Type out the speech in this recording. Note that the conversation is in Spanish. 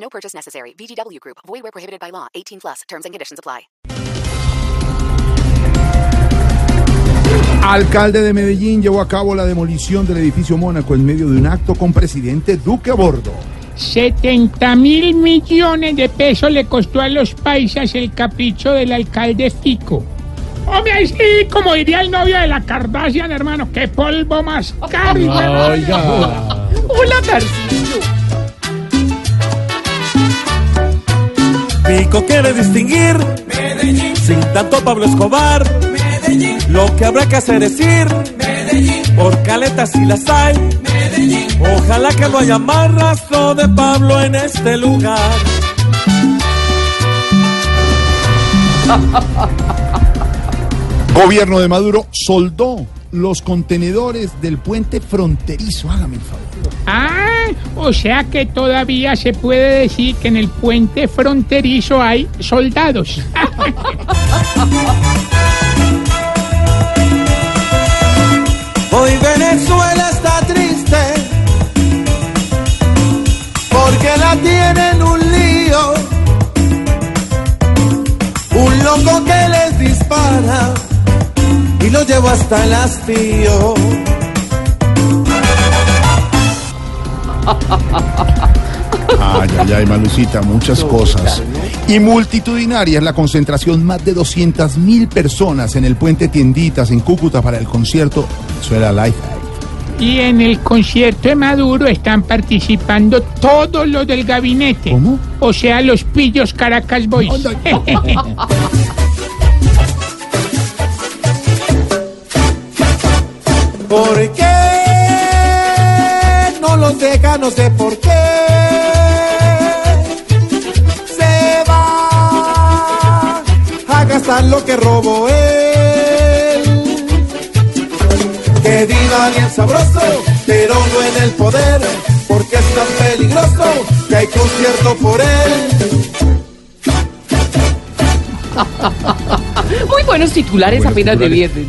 No purchase necessary. VGW Group. Void where prohibited by law. 18 plus. Terms and conditions apply. Alcalde de Medellín llevó a cabo la demolición del edificio Mónaco en medio de un acto con presidente Duque a bordo. 70 mil millones de pesos le costó a los paisas el capricho del alcalde Fico. Hombre, ahí sí, como diría el novio de la Kardashian, hermano, qué polvo más caro. Hola, Tarcillo. Pico quiere distinguir Medellín. sin tanto Pablo Escobar. Medellín. Lo que habrá que hacer es ir Medellín. por caletas si las hay. Medellín. Ojalá que no haya más rastro de Pablo en este lugar. Gobierno de Maduro soldó los contenedores del puente fronterizo. Hágame el favor. Ah, o sea que todavía se puede decir que en el puente fronterizo hay soldados. Hoy Venezuela está triste porque la tienen un lío. Un loco que les dispara y lo lleva hasta el hastío. Ay, ay, ay, Malucita, muchas cosas. Y multitudinaria es la concentración, más de 200 mil personas en el puente Tienditas en Cúcuta para el concierto Venezuela Live. Y en el concierto de Maduro están participando todos los del gabinete. ¿Cómo? O sea, los pillos Caracas Boys. ¿Por qué no los deja? No sé por qué. Se va a gastar lo que robó él. Que viva bien sabroso, pero no en el poder, porque es tan peligroso que hay concierto por él. Muy buenos titulares apenas de viernes.